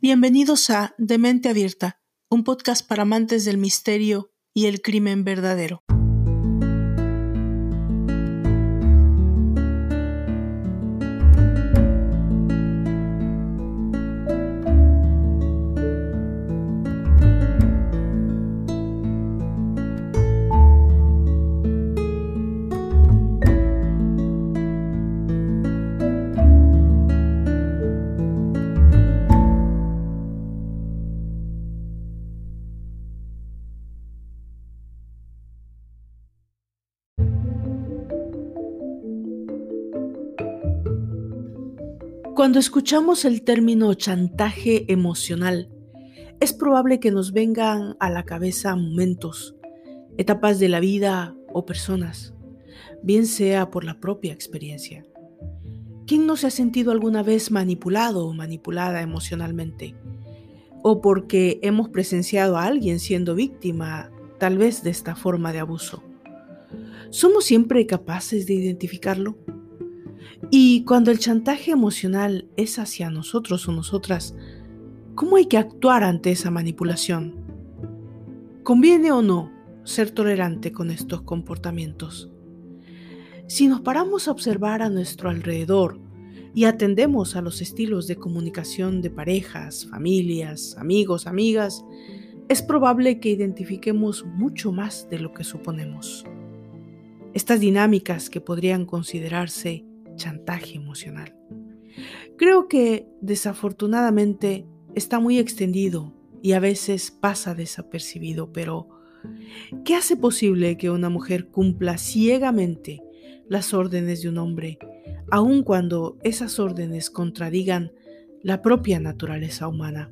Bienvenidos a Demente Abierta, un podcast para amantes del misterio y el crimen verdadero. Cuando escuchamos el término chantaje emocional, es probable que nos vengan a la cabeza momentos, etapas de la vida o personas, bien sea por la propia experiencia. ¿Quién no se ha sentido alguna vez manipulado o manipulada emocionalmente? O porque hemos presenciado a alguien siendo víctima tal vez de esta forma de abuso. ¿Somos siempre capaces de identificarlo? Y cuando el chantaje emocional es hacia nosotros o nosotras, ¿cómo hay que actuar ante esa manipulación? ¿Conviene o no ser tolerante con estos comportamientos? Si nos paramos a observar a nuestro alrededor y atendemos a los estilos de comunicación de parejas, familias, amigos, amigas, es probable que identifiquemos mucho más de lo que suponemos. Estas dinámicas que podrían considerarse chantaje emocional. Creo que desafortunadamente está muy extendido y a veces pasa desapercibido, pero ¿qué hace posible que una mujer cumpla ciegamente las órdenes de un hombre, aun cuando esas órdenes contradigan la propia naturaleza humana?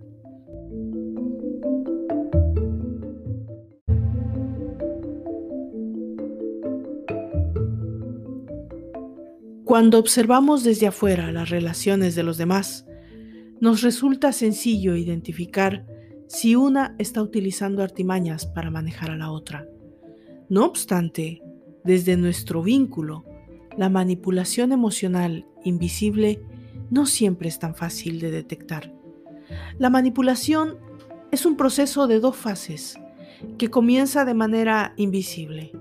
Cuando observamos desde afuera las relaciones de los demás, nos resulta sencillo identificar si una está utilizando artimañas para manejar a la otra. No obstante, desde nuestro vínculo, la manipulación emocional invisible no siempre es tan fácil de detectar. La manipulación es un proceso de dos fases que comienza de manera invisible.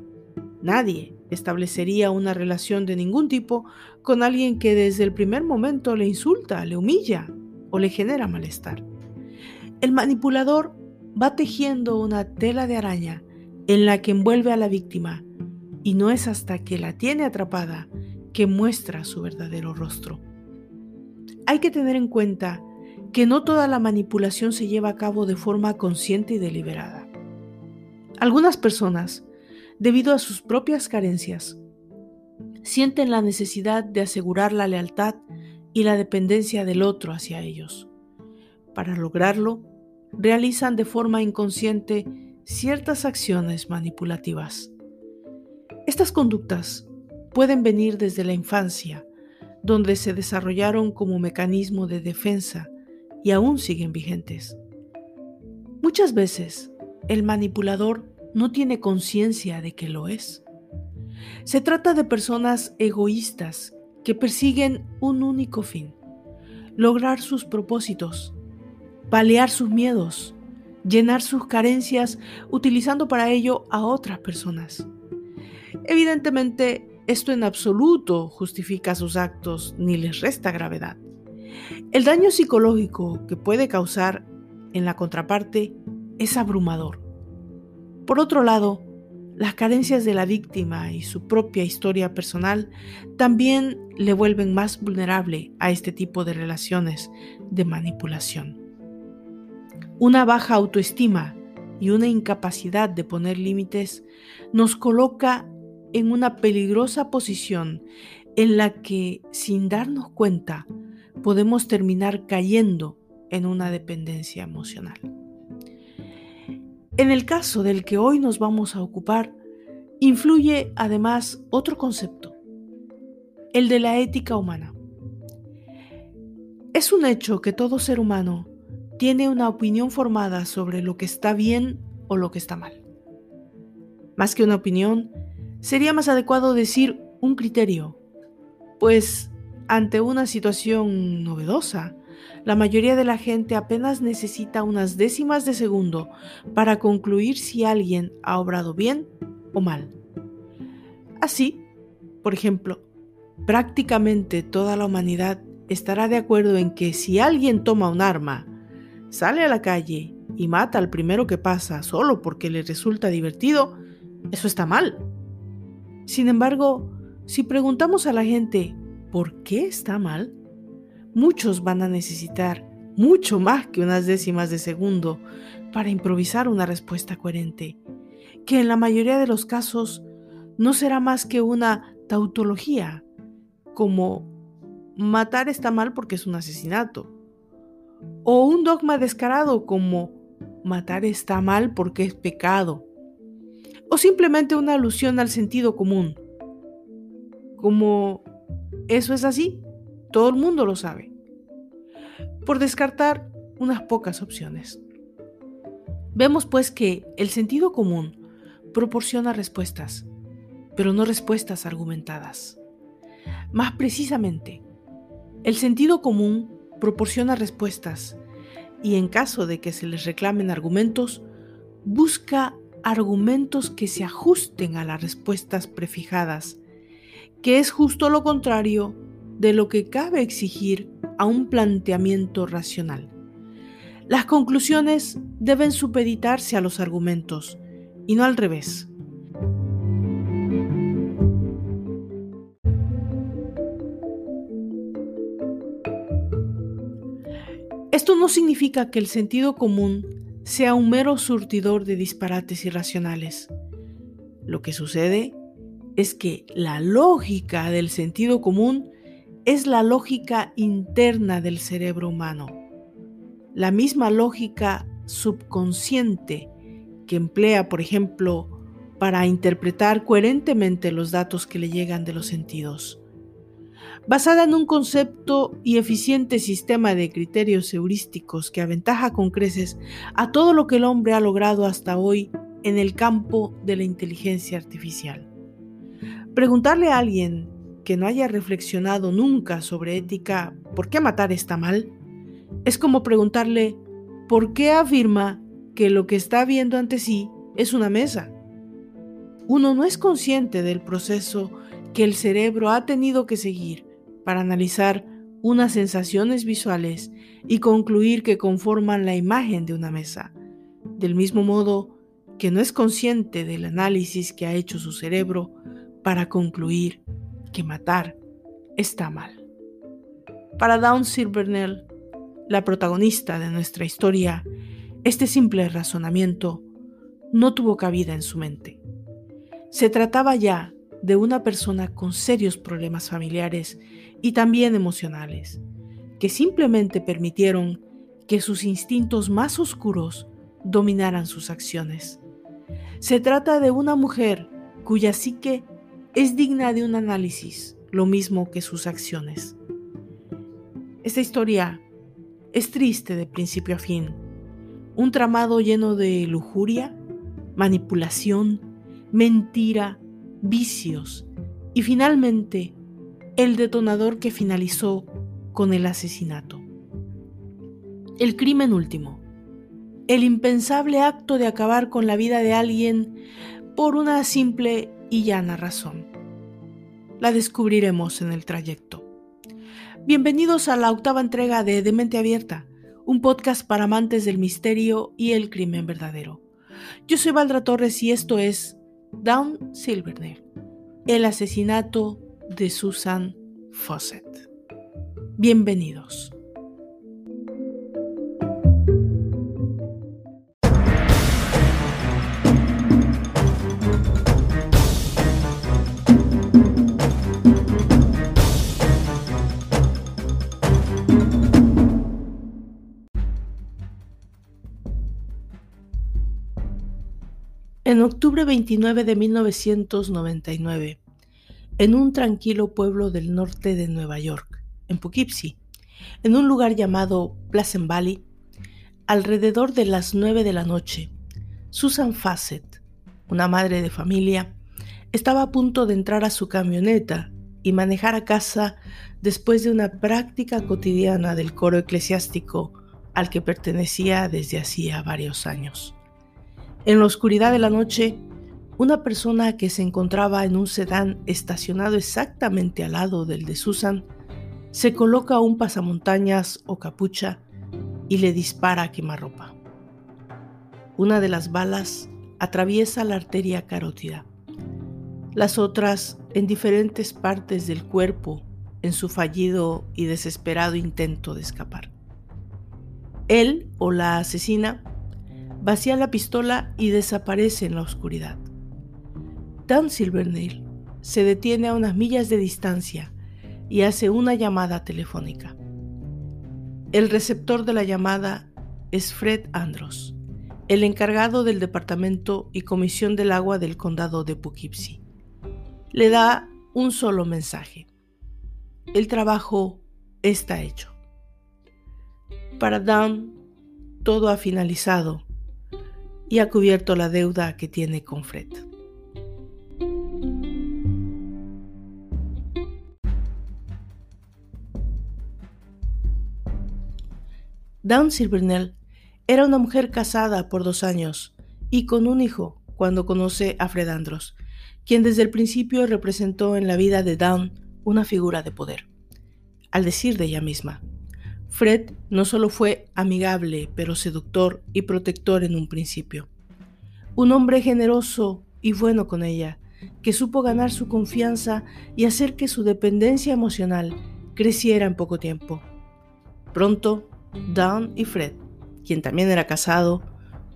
Nadie, establecería una relación de ningún tipo con alguien que desde el primer momento le insulta, le humilla o le genera malestar. El manipulador va tejiendo una tela de araña en la que envuelve a la víctima y no es hasta que la tiene atrapada que muestra su verdadero rostro. Hay que tener en cuenta que no toda la manipulación se lleva a cabo de forma consciente y deliberada. Algunas personas debido a sus propias carencias. Sienten la necesidad de asegurar la lealtad y la dependencia del otro hacia ellos. Para lograrlo, realizan de forma inconsciente ciertas acciones manipulativas. Estas conductas pueden venir desde la infancia, donde se desarrollaron como mecanismo de defensa y aún siguen vigentes. Muchas veces, el manipulador no tiene conciencia de que lo es. Se trata de personas egoístas que persiguen un único fin, lograr sus propósitos, paliar sus miedos, llenar sus carencias utilizando para ello a otras personas. Evidentemente, esto en absoluto justifica sus actos ni les resta gravedad. El daño psicológico que puede causar en la contraparte es abrumador. Por otro lado, las carencias de la víctima y su propia historia personal también le vuelven más vulnerable a este tipo de relaciones de manipulación. Una baja autoestima y una incapacidad de poner límites nos coloca en una peligrosa posición en la que, sin darnos cuenta, podemos terminar cayendo en una dependencia emocional. En el caso del que hoy nos vamos a ocupar, influye además otro concepto, el de la ética humana. Es un hecho que todo ser humano tiene una opinión formada sobre lo que está bien o lo que está mal. Más que una opinión, sería más adecuado decir un criterio, pues ante una situación novedosa, la mayoría de la gente apenas necesita unas décimas de segundo para concluir si alguien ha obrado bien o mal. Así, por ejemplo, prácticamente toda la humanidad estará de acuerdo en que si alguien toma un arma, sale a la calle y mata al primero que pasa solo porque le resulta divertido, eso está mal. Sin embargo, si preguntamos a la gente por qué está mal, muchos van a necesitar mucho más que unas décimas de segundo para improvisar una respuesta coherente, que en la mayoría de los casos no será más que una tautología, como matar está mal porque es un asesinato, o un dogma descarado como matar está mal porque es pecado, o simplemente una alusión al sentido común, como eso es así, todo el mundo lo sabe. Por descartar unas pocas opciones. Vemos pues que el sentido común proporciona respuestas, pero no respuestas argumentadas. Más precisamente, el sentido común proporciona respuestas y en caso de que se les reclamen argumentos, busca argumentos que se ajusten a las respuestas prefijadas, que es justo lo contrario de lo que cabe exigir a un planteamiento racional. Las conclusiones deben supeditarse a los argumentos y no al revés. Esto no significa que el sentido común sea un mero surtidor de disparates irracionales. Lo que sucede es que la lógica del sentido común es la lógica interna del cerebro humano, la misma lógica subconsciente que emplea, por ejemplo, para interpretar coherentemente los datos que le llegan de los sentidos. Basada en un concepto y eficiente sistema de criterios heurísticos que aventaja con creces a todo lo que el hombre ha logrado hasta hoy en el campo de la inteligencia artificial. Preguntarle a alguien que no haya reflexionado nunca sobre ética, ¿por qué matar está mal? Es como preguntarle, ¿por qué afirma que lo que está viendo ante sí es una mesa? Uno no es consciente del proceso que el cerebro ha tenido que seguir para analizar unas sensaciones visuales y concluir que conforman la imagen de una mesa, del mismo modo que no es consciente del análisis que ha hecho su cerebro para concluir que matar está mal. Para Dawn Silvernell, la protagonista de nuestra historia, este simple razonamiento no tuvo cabida en su mente. Se trataba ya de una persona con serios problemas familiares y también emocionales, que simplemente permitieron que sus instintos más oscuros dominaran sus acciones. Se trata de una mujer cuya psique es digna de un análisis, lo mismo que sus acciones. Esta historia es triste de principio a fin, un tramado lleno de lujuria, manipulación, mentira, vicios y finalmente el detonador que finalizó con el asesinato. El crimen último, el impensable acto de acabar con la vida de alguien por una simple y llana razón. La descubriremos en el trayecto. Bienvenidos a la octava entrega de Demente Abierta, un podcast para amantes del misterio y el crimen verdadero. Yo soy Valdra Torres y esto es Down Silverdale, el asesinato de Susan Fawcett. Bienvenidos. En octubre 29 de 1999, en un tranquilo pueblo del norte de Nueva York, en Poughkeepsie, en un lugar llamado Pleasant Valley, alrededor de las 9 de la noche, Susan Fassett, una madre de familia, estaba a punto de entrar a su camioneta y manejar a casa después de una práctica cotidiana del coro eclesiástico al que pertenecía desde hacía varios años. En la oscuridad de la noche, una persona que se encontraba en un sedán estacionado exactamente al lado del de Susan se coloca un pasamontañas o capucha y le dispara a quemarropa. Una de las balas atraviesa la arteria carótida, las otras en diferentes partes del cuerpo en su fallido y desesperado intento de escapar. Él o la asesina vacía la pistola y desaparece en la oscuridad. Dan Silvernail se detiene a unas millas de distancia y hace una llamada telefónica. El receptor de la llamada es Fred Andros, el encargado del Departamento y Comisión del Agua del Condado de Poughkeepsie. Le da un solo mensaje. El trabajo está hecho. Para Dan, todo ha finalizado y ha cubierto la deuda que tiene con Fred. Dawn Silvernell era una mujer casada por dos años y con un hijo cuando conoce a Fred Andros, quien desde el principio representó en la vida de Dawn una figura de poder. Al decir de ella misma, Fred no solo fue amigable, pero seductor y protector en un principio. Un hombre generoso y bueno con ella, que supo ganar su confianza y hacer que su dependencia emocional creciera en poco tiempo. Pronto Dawn y Fred, quien también era casado,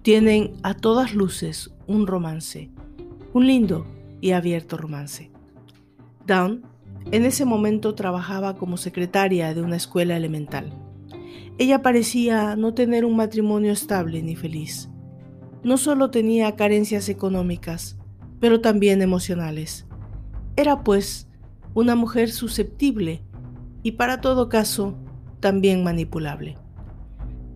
tienen a todas luces un romance, un lindo y abierto romance. Dawn en ese momento trabajaba como secretaria de una escuela elemental. Ella parecía no tener un matrimonio estable ni feliz. No solo tenía carencias económicas, pero también emocionales. Era pues una mujer susceptible y para todo caso también manipulable.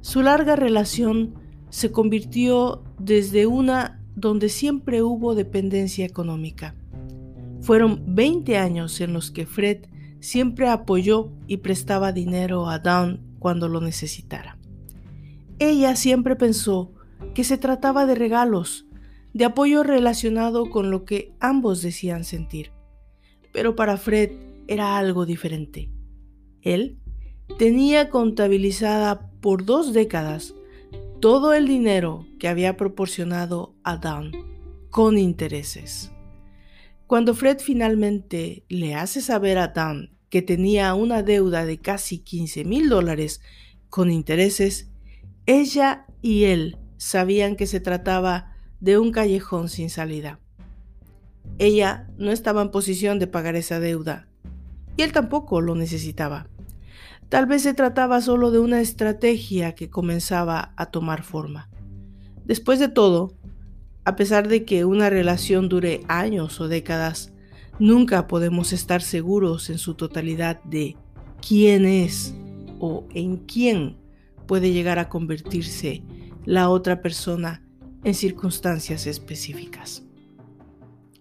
Su larga relación se convirtió desde una donde siempre hubo dependencia económica. Fueron 20 años en los que Fred siempre apoyó y prestaba dinero a Dawn cuando lo necesitara. Ella siempre pensó que se trataba de regalos, de apoyo relacionado con lo que ambos decían sentir. Pero para Fred era algo diferente. Él tenía contabilizada por dos décadas todo el dinero que había proporcionado a Dan con intereses. Cuando Fred finalmente le hace saber a Dan que tenía una deuda de casi 15 mil dólares con intereses, ella y él sabían que se trataba de un callejón sin salida. Ella no estaba en posición de pagar esa deuda y él tampoco lo necesitaba. Tal vez se trataba solo de una estrategia que comenzaba a tomar forma. Después de todo, a pesar de que una relación dure años o décadas, nunca podemos estar seguros en su totalidad de quién es o en quién puede llegar a convertirse la otra persona en circunstancias específicas.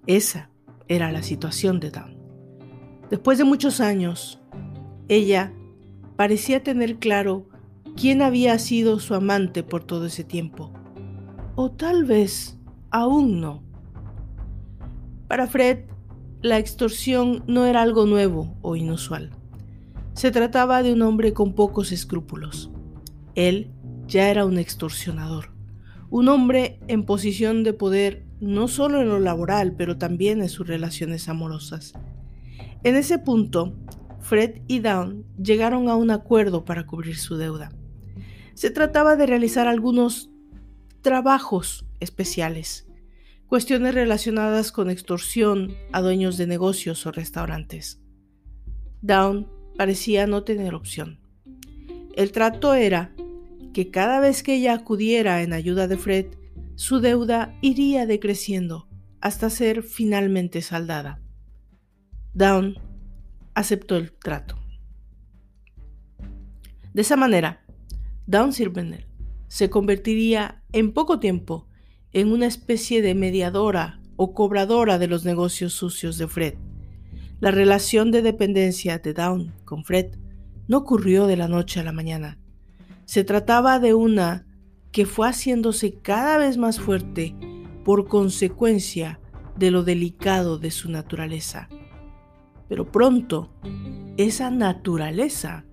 Esa era la situación de Dan. Después de muchos años, ella parecía tener claro quién había sido su amante por todo ese tiempo. O tal vez aún no. Para Fred, la extorsión no era algo nuevo o inusual. Se trataba de un hombre con pocos escrúpulos. Él ya era un extorsionador, un hombre en posición de poder no solo en lo laboral, pero también en sus relaciones amorosas. En ese punto, Fred y Dawn llegaron a un acuerdo para cubrir su deuda. Se trataba de realizar algunos trabajos especiales, cuestiones relacionadas con extorsión a dueños de negocios o restaurantes. Dawn parecía no tener opción. El trato era que cada vez que ella acudiera en ayuda de Fred, su deuda iría decreciendo hasta ser finalmente saldada. Dawn aceptó el trato. De esa manera, Dawn Silverner se convertiría en poco tiempo en una especie de mediadora o cobradora de los negocios sucios de Fred, La relación de dependencia de Dawn con Fred no ocurrió de la noche a la mañana. Se trataba de una que fue haciéndose cada vez más fuerte por consecuencia de lo delicado de su naturaleza. Pero pronto, esa naturaleza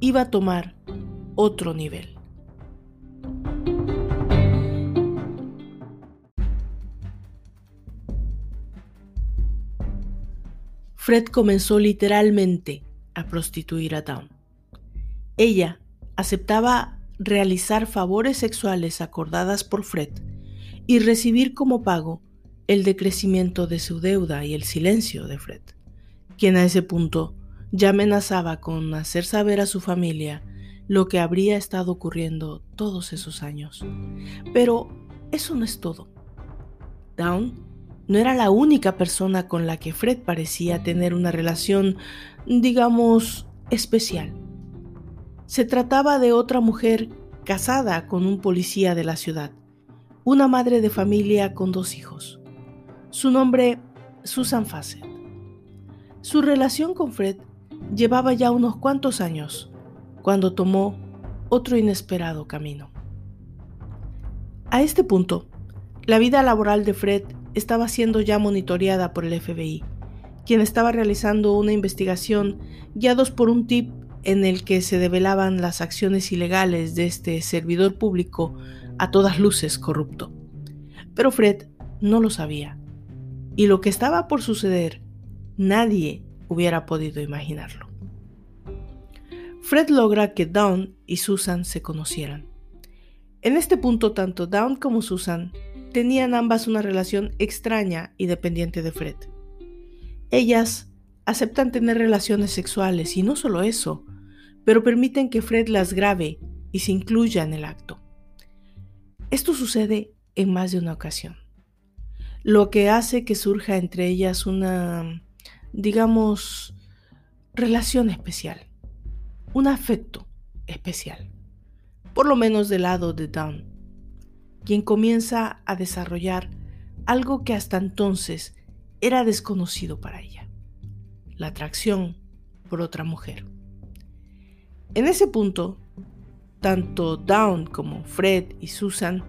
iba a tomar otro nivel. Fred comenzó literalmente a prostituir a Dawn. Ella aceptaba realizar favores sexuales acordadas por Fred y recibir como pago el decrecimiento de su deuda y el silencio de Fred, quien a ese punto ya amenazaba con hacer saber a su familia lo que habría estado ocurriendo todos esos años. Pero eso no es todo. Dawn no era la única persona con la que Fred parecía tener una relación, digamos, especial. Se trataba de otra mujer casada con un policía de la ciudad, una madre de familia con dos hijos. Su nombre, Susan Fassett. Su relación con Fred llevaba ya unos cuantos años cuando tomó otro inesperado camino. A este punto, la vida laboral de Fred estaba siendo ya monitoreada por el FBI, quien estaba realizando una investigación guiados por un tip en el que se develaban las acciones ilegales de este servidor público a todas luces corrupto. Pero Fred no lo sabía, y lo que estaba por suceder nadie hubiera podido imaginarlo. Fred logra que Dawn y Susan se conocieran. En este punto tanto Dawn como Susan tenían ambas una relación extraña y dependiente de Fred. Ellas aceptan tener relaciones sexuales y no solo eso, pero permiten que Fred las grabe y se incluya en el acto. Esto sucede en más de una ocasión, lo que hace que surja entre ellas una, digamos, relación especial, un afecto especial, por lo menos del lado de Dawn quien comienza a desarrollar algo que hasta entonces era desconocido para ella, la atracción por otra mujer. En ese punto, tanto Dawn como Fred y Susan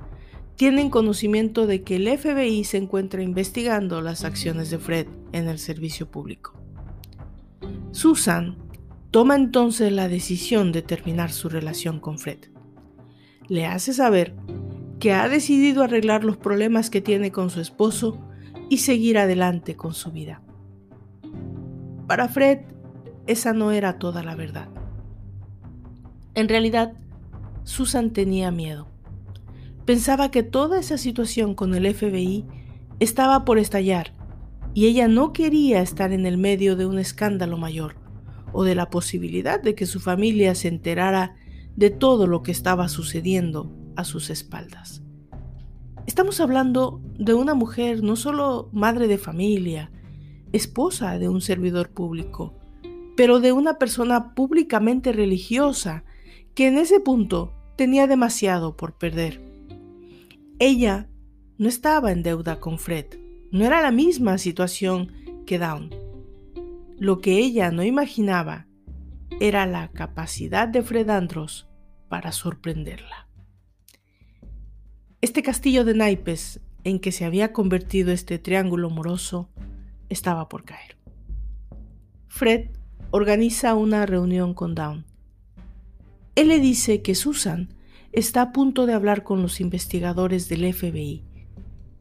tienen conocimiento de que el FBI se encuentra investigando las acciones de Fred en el servicio público. Susan toma entonces la decisión de terminar su relación con Fred. Le hace saber que ha decidido arreglar los problemas que tiene con su esposo y seguir adelante con su vida. Para Fred, esa no era toda la verdad. En realidad, Susan tenía miedo. Pensaba que toda esa situación con el FBI estaba por estallar y ella no quería estar en el medio de un escándalo mayor o de la posibilidad de que su familia se enterara de todo lo que estaba sucediendo a sus espaldas. Estamos hablando de una mujer no solo madre de familia, esposa de un servidor público, pero de una persona públicamente religiosa que en ese punto tenía demasiado por perder. Ella no estaba en deuda con Fred, no era la misma situación que Dawn. Lo que ella no imaginaba era la capacidad de Fred Andros para sorprenderla. Este castillo de naipes en que se había convertido este triángulo moroso estaba por caer. Fred organiza una reunión con Dawn. Él le dice que Susan está a punto de hablar con los investigadores del FBI,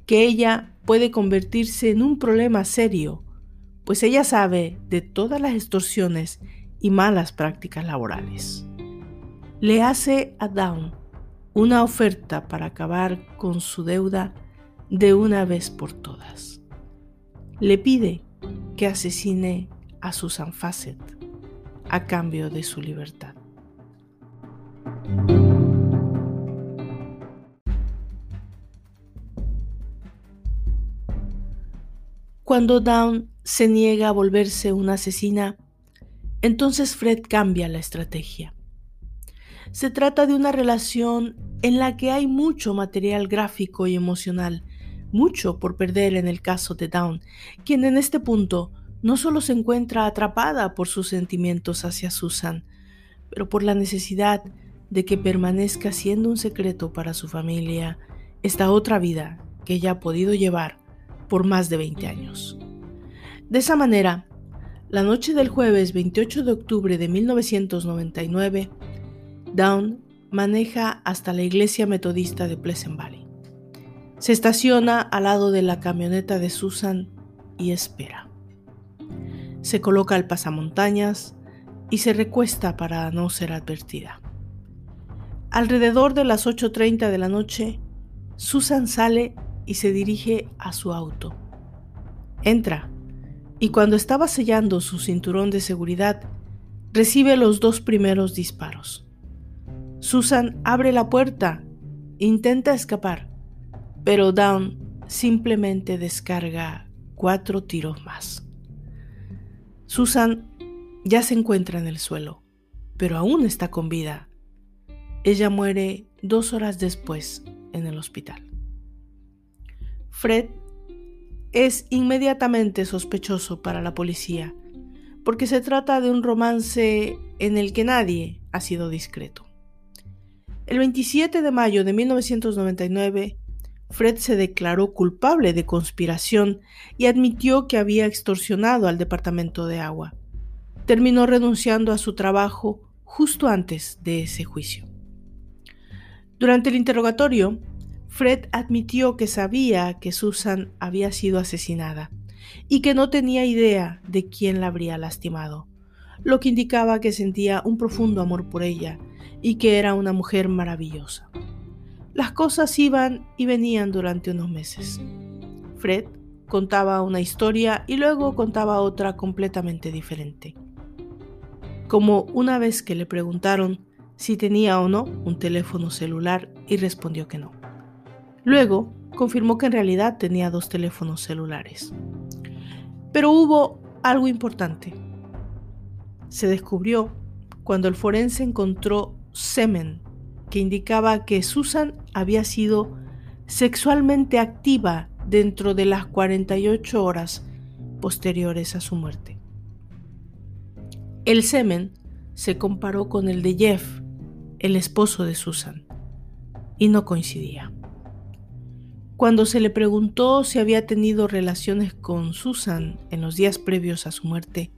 que ella puede convertirse en un problema serio, pues ella sabe de todas las extorsiones y malas prácticas laborales. Le hace a Dawn una oferta para acabar con su deuda de una vez por todas. Le pide que asesine a Susan Fassett a cambio de su libertad. Cuando Dawn se niega a volverse una asesina, entonces Fred cambia la estrategia. Se trata de una relación en la que hay mucho material gráfico y emocional, mucho por perder en el caso de Down, quien en este punto no solo se encuentra atrapada por sus sentimientos hacia Susan, pero por la necesidad de que permanezca siendo un secreto para su familia esta otra vida que ella ha podido llevar por más de 20 años. De esa manera, la noche del jueves 28 de octubre de 1999, Dawn maneja hasta la iglesia metodista de Pleasant Valley. Se estaciona al lado de la camioneta de Susan y espera. Se coloca al pasamontañas y se recuesta para no ser advertida. Alrededor de las 8.30 de la noche, Susan sale y se dirige a su auto. Entra y cuando estaba sellando su cinturón de seguridad, recibe los dos primeros disparos. Susan abre la puerta, intenta escapar, pero Down simplemente descarga cuatro tiros más. Susan ya se encuentra en el suelo, pero aún está con vida. Ella muere dos horas después en el hospital. Fred es inmediatamente sospechoso para la policía, porque se trata de un romance en el que nadie ha sido discreto. El 27 de mayo de 1999, Fred se declaró culpable de conspiración y admitió que había extorsionado al Departamento de Agua. Terminó renunciando a su trabajo justo antes de ese juicio. Durante el interrogatorio, Fred admitió que sabía que Susan había sido asesinada y que no tenía idea de quién la habría lastimado, lo que indicaba que sentía un profundo amor por ella y que era una mujer maravillosa. Las cosas iban y venían durante unos meses. Fred contaba una historia y luego contaba otra completamente diferente. Como una vez que le preguntaron si tenía o no un teléfono celular y respondió que no. Luego, confirmó que en realidad tenía dos teléfonos celulares. Pero hubo algo importante. Se descubrió cuando el forense encontró semen que indicaba que Susan había sido sexualmente activa dentro de las 48 horas posteriores a su muerte. El semen se comparó con el de Jeff, el esposo de Susan, y no coincidía. Cuando se le preguntó si había tenido relaciones con Susan en los días previos a su muerte,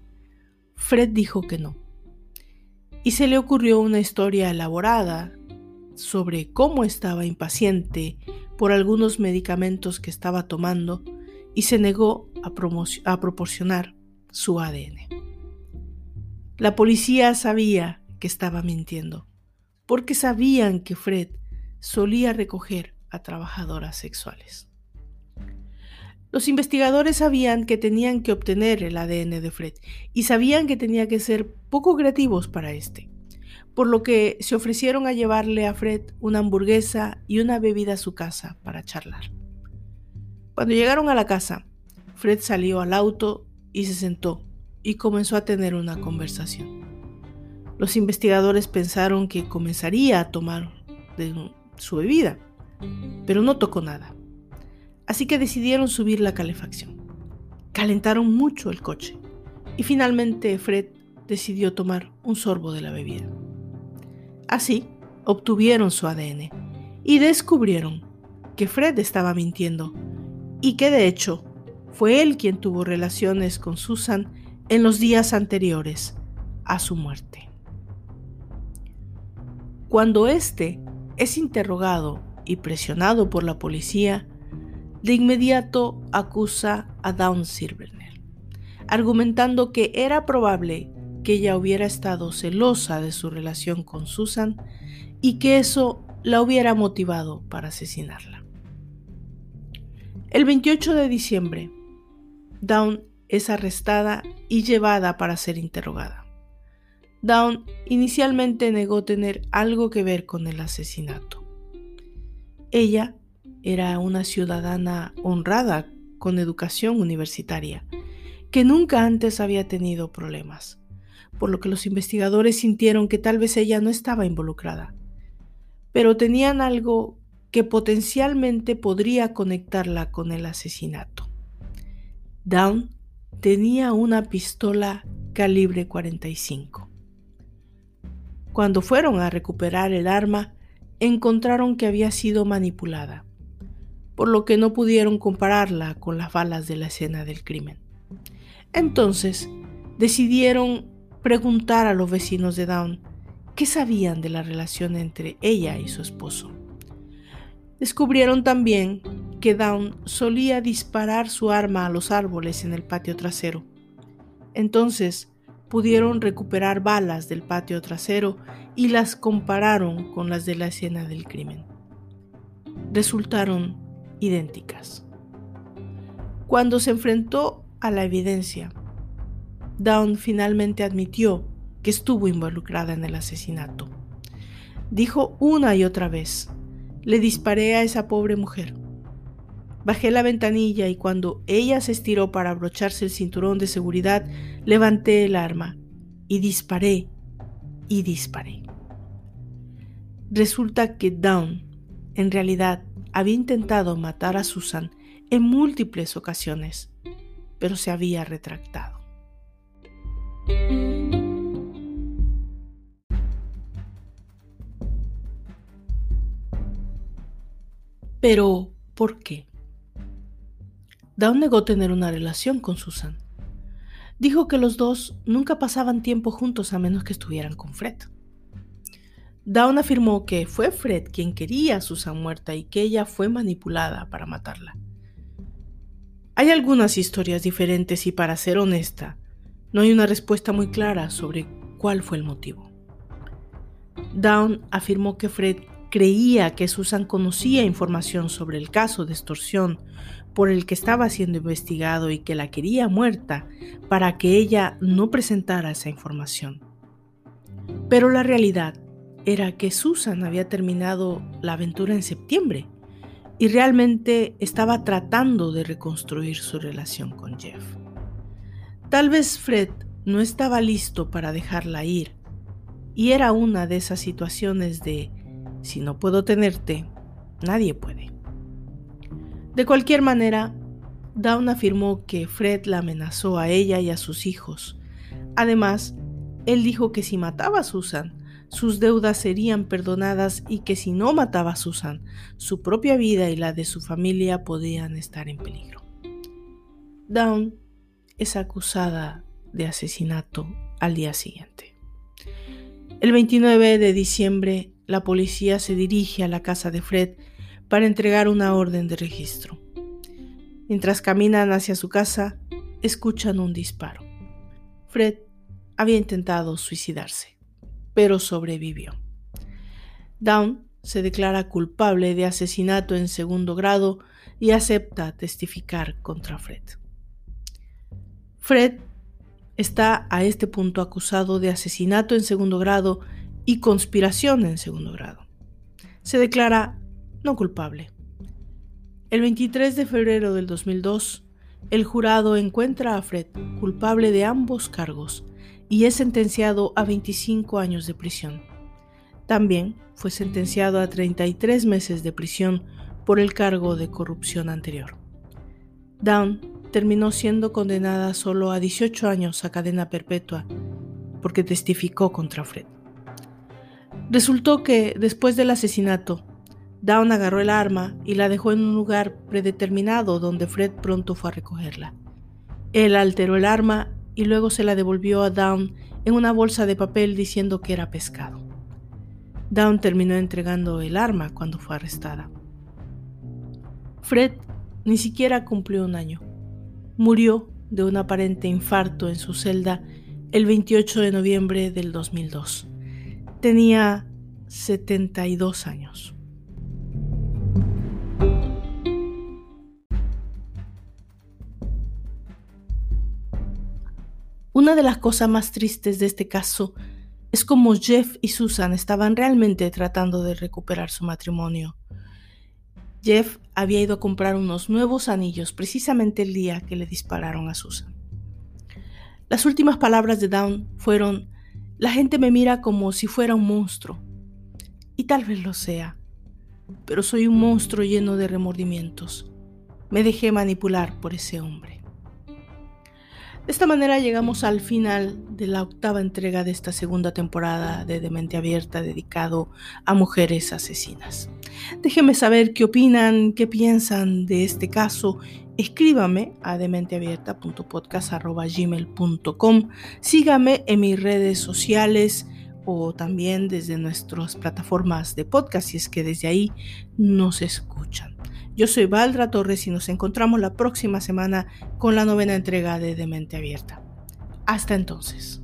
Fred dijo que no. Y se le ocurrió una historia elaborada sobre cómo estaba impaciente por algunos medicamentos que estaba tomando y se negó a, a proporcionar su ADN. La policía sabía que estaba mintiendo, porque sabían que Fred solía recoger trabajadoras sexuales. Los investigadores sabían que tenían que obtener el ADN de Fred y sabían que tenía que ser poco creativos para este, por lo que se ofrecieron a llevarle a Fred una hamburguesa y una bebida a su casa para charlar. Cuando llegaron a la casa, Fred salió al auto y se sentó y comenzó a tener una conversación. Los investigadores pensaron que comenzaría a tomar de su bebida, pero no tocó nada. Así que decidieron subir la calefacción. Calentaron mucho el coche y finalmente Fred decidió tomar un sorbo de la bebida. Así obtuvieron su ADN y descubrieron que Fred estaba mintiendo y que de hecho fue él quien tuvo relaciones con Susan en los días anteriores a su muerte. Cuando éste es interrogado y presionado por la policía, de inmediato acusa a Dawn Silverner, argumentando que era probable que ella hubiera estado celosa de su relación con Susan y que eso la hubiera motivado para asesinarla. El 28 de diciembre, Dawn es arrestada y llevada para ser interrogada. Dawn inicialmente negó tener algo que ver con el asesinato. Ella era una ciudadana honrada con educación universitaria, que nunca antes había tenido problemas, por lo que los investigadores sintieron que tal vez ella no estaba involucrada, pero tenían algo que potencialmente podría conectarla con el asesinato. Down tenía una pistola calibre 45. Cuando fueron a recuperar el arma, encontraron que había sido manipulada, por lo que no pudieron compararla con las balas de la escena del crimen. Entonces, decidieron preguntar a los vecinos de Down qué sabían de la relación entre ella y su esposo. Descubrieron también que Down solía disparar su arma a los árboles en el patio trasero. Entonces pudieron recuperar balas del patio trasero y las compararon con las de la escena del crimen. Resultaron idénticas. Cuando se enfrentó a la evidencia, Down finalmente admitió que estuvo involucrada en el asesinato. Dijo una y otra vez, le disparé a esa pobre mujer. Bajé la ventanilla y cuando ella se estiró para abrocharse el cinturón de seguridad, levanté el arma y disparé y disparé. Resulta que Down, en realidad, había intentado matar a Susan en múltiples ocasiones, pero se había retractado. Pero, ¿por qué? Down negó tener una relación con Susan. Dijo que los dos nunca pasaban tiempo juntos a menos que estuvieran con Fred. Down afirmó que fue Fred quien quería a Susan muerta y que ella fue manipulada para matarla. Hay algunas historias diferentes y para ser honesta, no hay una respuesta muy clara sobre cuál fue el motivo. Down afirmó que Fred creía que Susan conocía información sobre el caso de extorsión por el que estaba siendo investigado y que la quería muerta para que ella no presentara esa información. Pero la realidad era que Susan había terminado la aventura en septiembre y realmente estaba tratando de reconstruir su relación con Jeff. Tal vez Fred no estaba listo para dejarla ir y era una de esas situaciones de si no puedo tenerte, nadie puede. De cualquier manera, Dawn afirmó que Fred la amenazó a ella y a sus hijos. Además, él dijo que si mataba a Susan, sus deudas serían perdonadas y que si no mataba a Susan, su propia vida y la de su familia podían estar en peligro. Dawn es acusada de asesinato al día siguiente. El 29 de diciembre, la policía se dirige a la casa de Fred para entregar una orden de registro. Mientras caminan hacia su casa, escuchan un disparo. Fred había intentado suicidarse, pero sobrevivió. Down se declara culpable de asesinato en segundo grado y acepta testificar contra Fred. Fred está a este punto acusado de asesinato en segundo grado y conspiración en segundo grado. Se declara no culpable. El 23 de febrero del 2002, el jurado encuentra a Fred culpable de ambos cargos y es sentenciado a 25 años de prisión. También fue sentenciado a 33 meses de prisión por el cargo de corrupción anterior. Down terminó siendo condenada solo a 18 años a cadena perpetua porque testificó contra Fred. Resultó que, después del asesinato, Down agarró el arma y la dejó en un lugar predeterminado donde Fred pronto fue a recogerla. Él alteró el arma y luego se la devolvió a Down en una bolsa de papel diciendo que era pescado. Down terminó entregando el arma cuando fue arrestada. Fred ni siquiera cumplió un año. Murió de un aparente infarto en su celda el 28 de noviembre del 2002. Tenía 72 años. Una de las cosas más tristes de este caso es cómo Jeff y Susan estaban realmente tratando de recuperar su matrimonio. Jeff había ido a comprar unos nuevos anillos precisamente el día que le dispararon a Susan. Las últimas palabras de Down fueron, la gente me mira como si fuera un monstruo. Y tal vez lo sea. Pero soy un monstruo lleno de remordimientos. Me dejé manipular por ese hombre. De esta manera llegamos al final de la octava entrega de esta segunda temporada de Demente Abierta dedicado a mujeres asesinas. Déjenme saber qué opinan, qué piensan de este caso. Escríbame a dementeabierta.podcast.gmail.com. Sígame en mis redes sociales o también desde nuestras plataformas de podcast si es que desde ahí nos escuchan. Yo soy Valdra Torres y nos encontramos la próxima semana con la novena entrega de Demente Abierta. Hasta entonces.